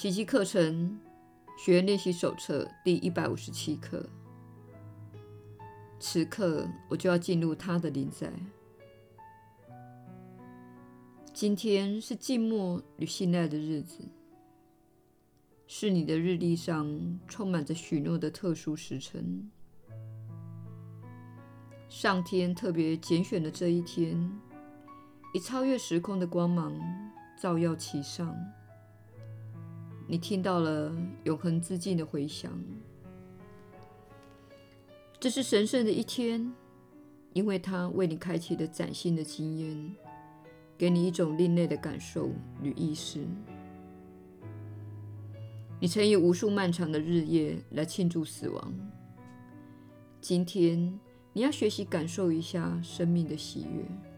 奇迹课程学员练习手册第一百五十七课。此刻我就要进入他的临在。今天是静默与信赖的日子，是你的日历上充满着许诺的特殊时辰。上天特别拣选的这一天，以超越时空的光芒照耀其上。你听到了永恒之境的回响。这是神圣的一天，因为它为你开启了崭新的经验，给你一种另类的感受与意识。你曾以无数漫长的日夜来庆祝死亡，今天你要学习感受一下生命的喜悦。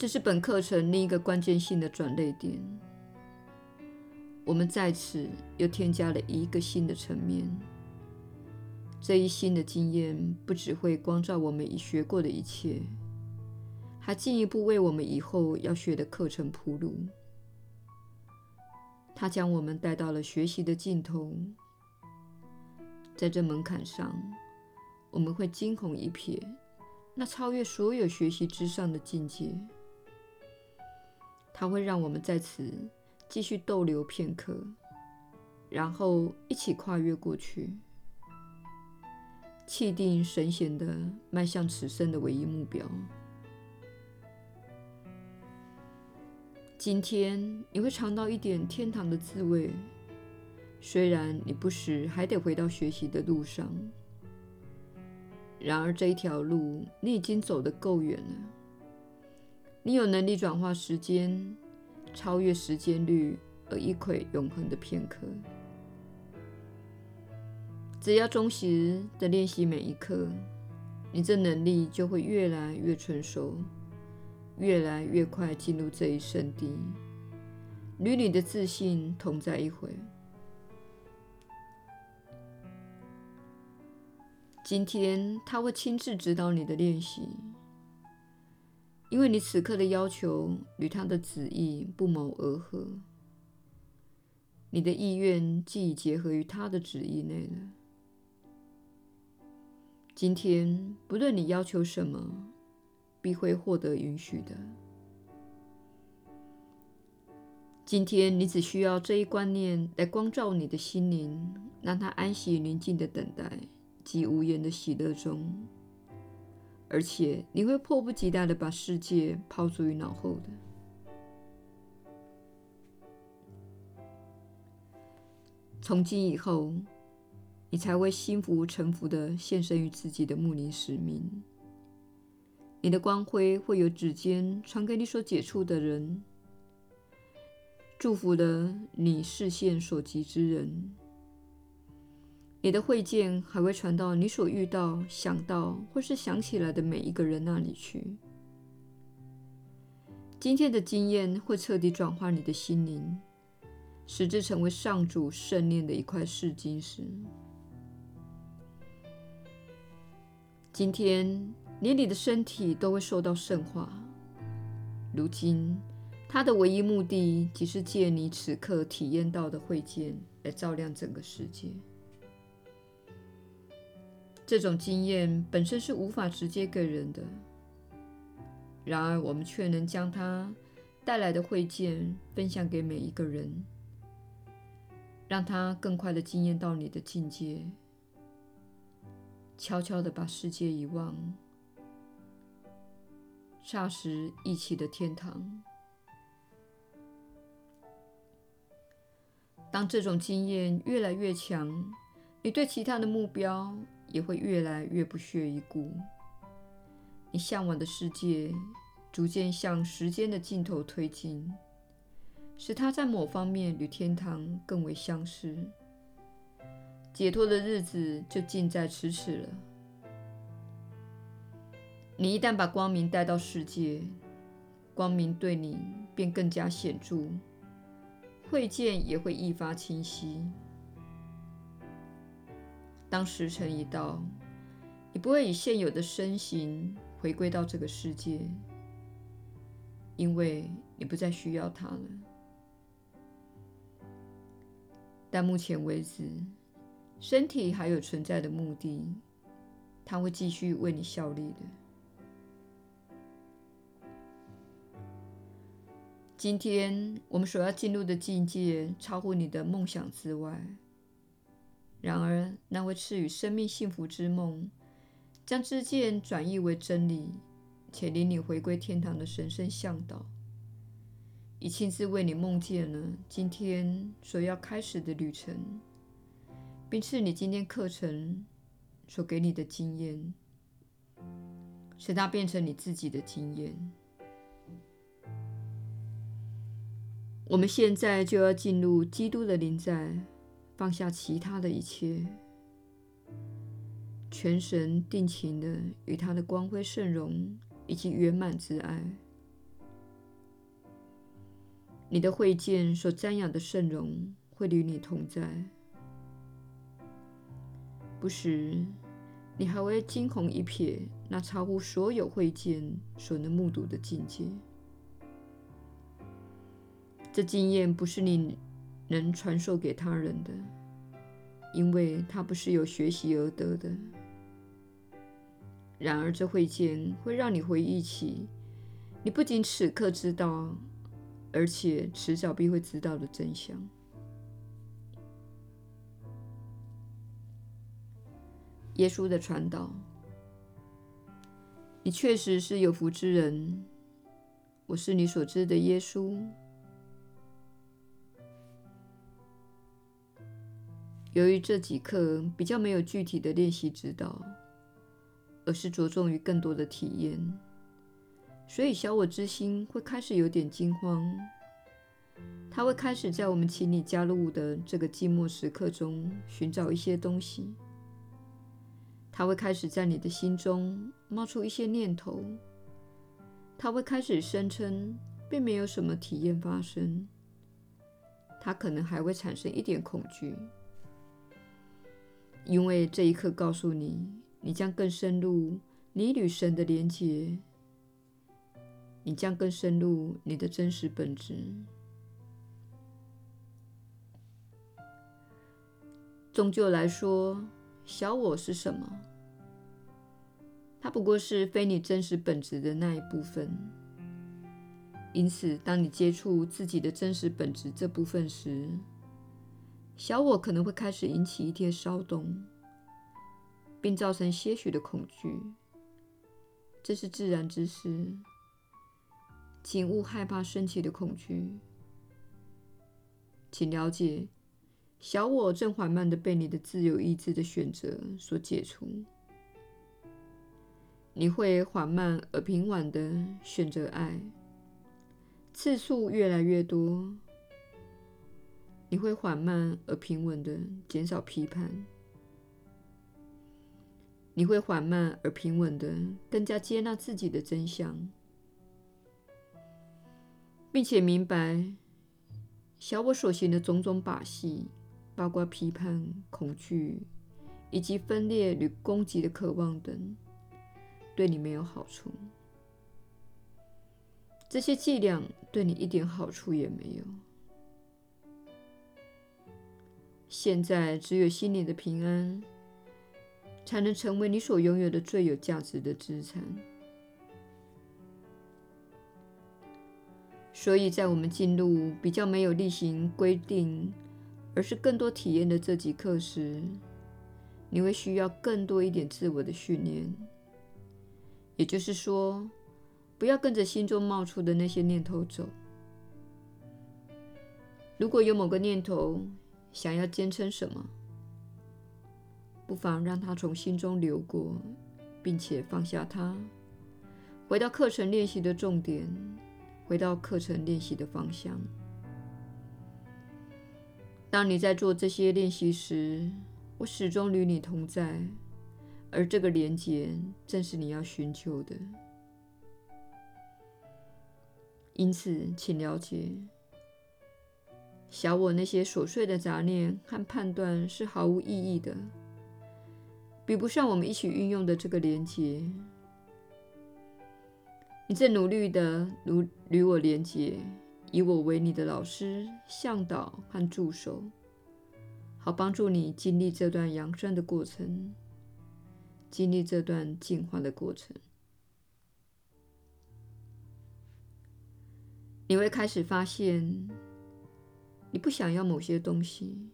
这是本课程另一个关键性的转捩点。我们在此又添加了一个新的层面。这一新的经验不只会光照我们已学过的一切，还进一步为我们以后要学的课程铺路。它将我们带到了学习的尽头。在这门槛上，我们会惊鸿一瞥，那超越所有学习之上的境界。它会让我们在此。继续逗留片刻，然后一起跨越过去，气定神闲地迈向此生的唯一目标。今天你会尝到一点天堂的滋味，虽然你不时还得回到学习的路上，然而这一条路你已经走得够远了。你有能力转化时间。超越时间率而一窥永恒的片刻，只要忠实地练习每一刻，你这能力就会越来越成熟，越来越快进入这一圣地，与你的自信同在一回。今天他会亲自指导你的练习。因为你此刻的要求与他的旨意不谋而合，你的意愿既已结合于他的旨意内了。今天不论你要求什么，必会获得允许的。今天你只需要这一观念来光照你的心灵，让它安息宁静的等待及无言的喜乐中。而且你会迫不及待的把世界抛诸于脑后的。从今以后，你才会心服诚服的献身于自己的牧灵使命。你的光辉会由指尖传给你所接触的人，祝福了你视线所及之人。你的会见还会传到你所遇到、想到或是想起来的每一个人那里去。今天的经验会彻底转化你的心灵，使之成为上主圣念的一块试金石。今天，连你的身体都会受到圣化。如今，它的唯一目的，即是借你此刻体验到的会见，来照亮整个世界。这种经验本身是无法直接给人的，然而我们却能将它带来的慧见分享给每一个人，让他更快地惊艳到你的境界，悄悄地把世界遗忘，霎时一起的天堂。当这种经验越来越强，你对其他的目标，也会越来越不屑一顾。你向往的世界逐渐向时间的尽头推进，使它在某方面与天堂更为相似。解脱的日子就近在咫尺了。你一旦把光明带到世界，光明对你便更加显著，会见也会愈发清晰。当时辰一到，你不会以现有的身形回归到这个世界，因为你不再需要它了。但目前为止，身体还有存在的目的，它会继续为你效力的。今天我们所要进入的境界，超乎你的梦想之外。然而，那位赐予生命幸福之梦，将之见转译为真理，且领你回归天堂的神圣向导，已亲自为你梦见了今天所要开始的旅程，并赐你今天课程所给你的经验，使它变成你自己的经验。我们现在就要进入基督的临在。放下其他的一切，全神定情地与他的光辉圣容以及圆满之爱，你的慧见所瞻仰的圣容会与你同在。不时，你还会惊鸿一瞥那超乎所有慧见所能目睹的境界。这经验不是你能传授给他人的，因为它不是由学习而得的。然而，这会见会让你回忆起你不仅此刻知道，而且迟早必会知道的真相。耶稣的传导，你确实是有福之人。我是你所知的耶稣。由于这几课比较没有具体的练习指导，而是着重于更多的体验，所以小我之心会开始有点惊慌。他会开始在我们请你加入的这个寂寞时刻中寻找一些东西。他会开始在你的心中冒出一些念头。他会开始声称并没有什么体验发生。他可能还会产生一点恐惧。因为这一刻告诉你，你将更深入你与神的连结，你将更深入你的真实本质。终究来说，小我是什么？它不过是非你真实本质的那一部分。因此，当你接触自己的真实本质这部分时，小我可能会开始引起一些骚动，并造成些许的恐惧。这是自然之事，请勿害怕升起的恐惧。请了解，小我正缓慢地被你的自由意志的选择所解除。你会缓慢而平稳地选择爱，次数越来越多。你会缓慢而平稳地减少批判，你会缓慢而平稳地更加接纳自己的真相，并且明白小我所行的种种把戏，包括批判、恐惧以及分裂与攻击的渴望等，对你没有好处。这些伎俩对你一点好处也没有。现在只有心里的平安，才能成为你所拥有的最有价值的资产。所以在我们进入比较没有例行规定，而是更多体验的这几课时，你会需要更多一点自我的训练。也就是说，不要跟着心中冒出的那些念头走。如果有某个念头，想要坚称什么，不妨让它从心中流过，并且放下它，回到课程练习的重点，回到课程练习的方向。当你在做这些练习时，我始终与你同在，而这个连结正是你要寻求的。因此，请了解。小我那些琐碎的杂念和判断是毫无意义的，比不上我们一起运用的这个连接。你正努力的与与我连接，以我为你的老师、向导和助手，好帮助你经历这段扬升的过程，经历这段进化的过程。你会开始发现，你不想要某些东西。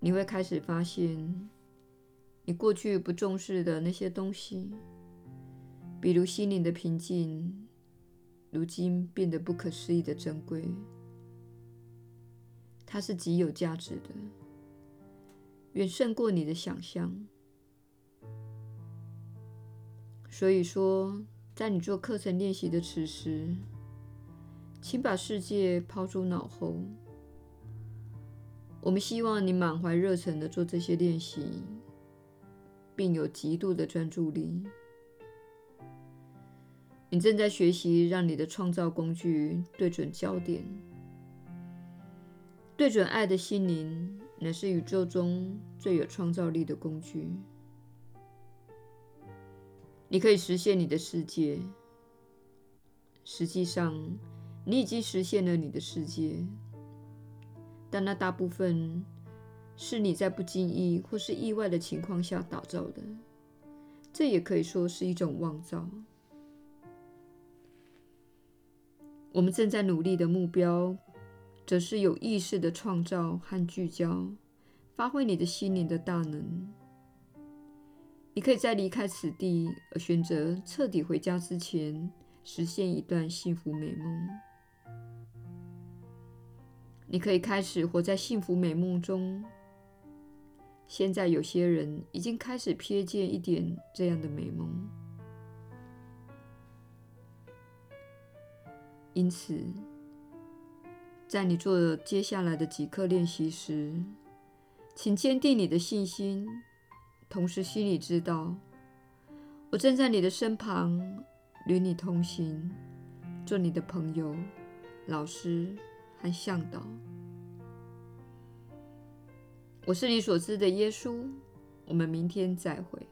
你会开始发现，你过去不重视的那些东西，比如心灵的平静，如今变得不可思议的珍贵。它是极有价值的，远胜过你的想象。所以说，在你做课程练习的此时，请把世界抛诸脑后。我们希望你满怀热忱地做这些练习，并有极度的专注力。你正在学习让你的创造工具对准焦点，对准爱的心灵，乃是宇宙中最有创造力的工具。你可以实现你的世界。实际上，你已经实现了你的世界。但那大部分是你在不经意或是意外的情况下打造的，这也可以说是一种妄造。我们正在努力的目标，则是有意识的创造和聚焦，发挥你的心灵的大能。你可以在离开此地而选择彻底回家之前，实现一段幸福美梦。你可以开始活在幸福美梦中。现在有些人已经开始瞥见一点这样的美梦。因此，在你做接下来的几课练习时，请坚定你的信心，同时心里知道，我正在你的身旁，与你同行，做你的朋友、老师。和向导，我是你所知的耶稣。我们明天再会。